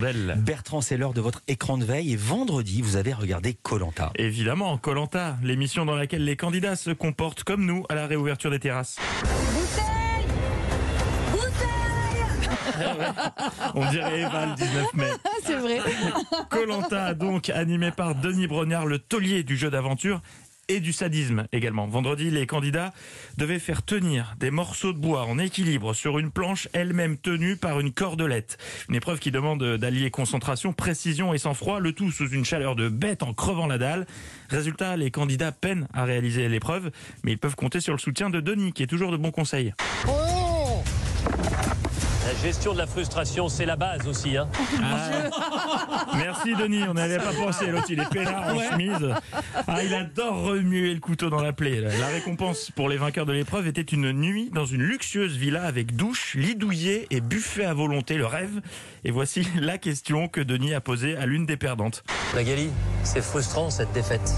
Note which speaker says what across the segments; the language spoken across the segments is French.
Speaker 1: Belle.
Speaker 2: Bertrand, c'est l'heure de votre écran de veille et vendredi, vous avez regardé Colanta.
Speaker 1: Évidemment, Colanta, l'émission dans laquelle les candidats se comportent comme nous à la réouverture des terrasses.
Speaker 3: Bouteille Bouteille
Speaker 1: On dirait Eva le 19 mai.
Speaker 3: C'est vrai.
Speaker 1: Colanta, donc animé par Denis Brognard, le taulier du jeu d'aventure et du sadisme également. Vendredi, les candidats devaient faire tenir des morceaux de bois en équilibre sur une planche elle-même tenue par une cordelette. Une épreuve qui demande d'allier concentration, précision et sang-froid, le tout sous une chaleur de bête en crevant la dalle. Résultat, les candidats peinent à réaliser l'épreuve, mais ils peuvent compter sur le soutien de Denis, qui est toujours de bons conseils.
Speaker 4: La gestion de la frustration, c'est la base aussi. Hein.
Speaker 1: Merci Denis, on n'avait pas pensé. L'autre, il est peinard en chemise. Ah, il adore remuer le couteau dans la plaie. La récompense pour les vainqueurs de l'épreuve était une nuit dans une luxueuse villa avec douche, lit douillet et buffet à volonté, le rêve. Et voici la question que Denis a posée à l'une des perdantes.
Speaker 4: Magali, c'est frustrant cette défaite.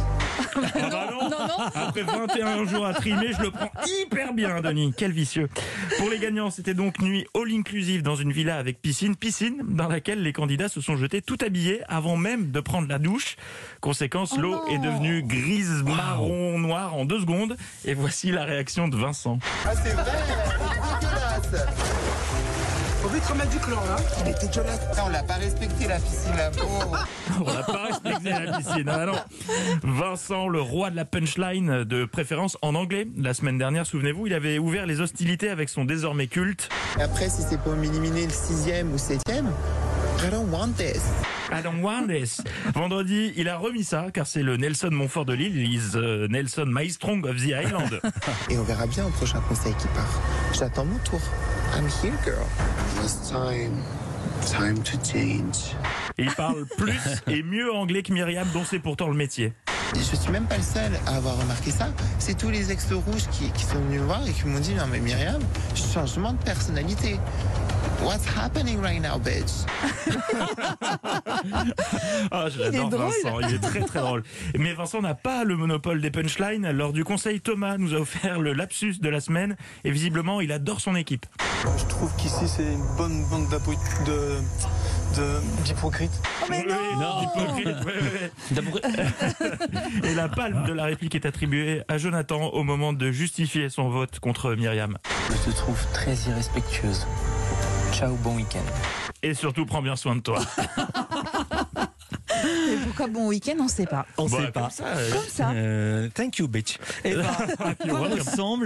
Speaker 1: Ah bah non. Après 21 jours à trimer, je le prends hyper bien, Denis. Quel vicieux. Pour les gagnants, c'était donc nuit all-inclusive dans une villa avec piscine. Piscine dans laquelle les candidats se sont jetés tout habillés avant même de prendre la douche. Conséquence, l'eau est devenue grise, marron, noire en deux secondes. Et voici la réaction de Vincent.
Speaker 5: Ah c'est vrai
Speaker 6: Faut vite remettre du chlore là.
Speaker 5: Elle est dégueulasse On l'a pas respecté la piscine là
Speaker 1: On n'a pas respecté la piscine. Ah non. Vincent, le roi de la punchline, de préférence en anglais. La semaine dernière, souvenez-vous, il avait ouvert les hostilités avec son désormais culte.
Speaker 5: Et après si c'est pour m'éliminer le sixième ou septième I don't want this
Speaker 1: I don't want this. Vendredi, il a remis ça, car c'est le Nelson Montfort de Lille. Il is uh, Nelson My Strong of the Island.
Speaker 5: Et on verra bien au prochain conseil qui part J'attends mon tour I'm here girl It's time Time to change
Speaker 1: Et il parle plus et mieux anglais que Myriam, dont c'est pourtant le métier.
Speaker 5: Je suis même pas le seul à avoir remarqué ça. C'est tous les ex rouges qui, qui sont venus me voir et qui m'ont dit Non, mais Myriam, changement de personnalité. What's happening right now, bitch?
Speaker 1: Ah, je l'adore Vincent, il est très très drôle. Mais Vincent n'a pas le monopole des punchlines. Lors du conseil, Thomas nous a offert le lapsus de la semaine et visiblement, il adore son équipe.
Speaker 6: Je trouve qu'ici c'est une bonne bande d'apo- de de- d'hypocrites.
Speaker 1: Oui, hypocrite, oui, oui. Et la palme de la réplique est attribuée à Jonathan au moment de justifier son vote contre Myriam.
Speaker 7: Je te trouve très irrespectueuse. Ciao, bon week-end.
Speaker 1: Et surtout, prends bien soin de toi.
Speaker 3: Et pourquoi bon week-end, on ne sait pas.
Speaker 2: On
Speaker 1: Bah,
Speaker 2: sait
Speaker 1: comme
Speaker 2: pas.
Speaker 1: ça,
Speaker 3: Comme ça.
Speaker 2: Euh, thank you, bitch. Et bah,
Speaker 1: You're
Speaker 2: quoi
Speaker 1: welcome.
Speaker 2: ressemble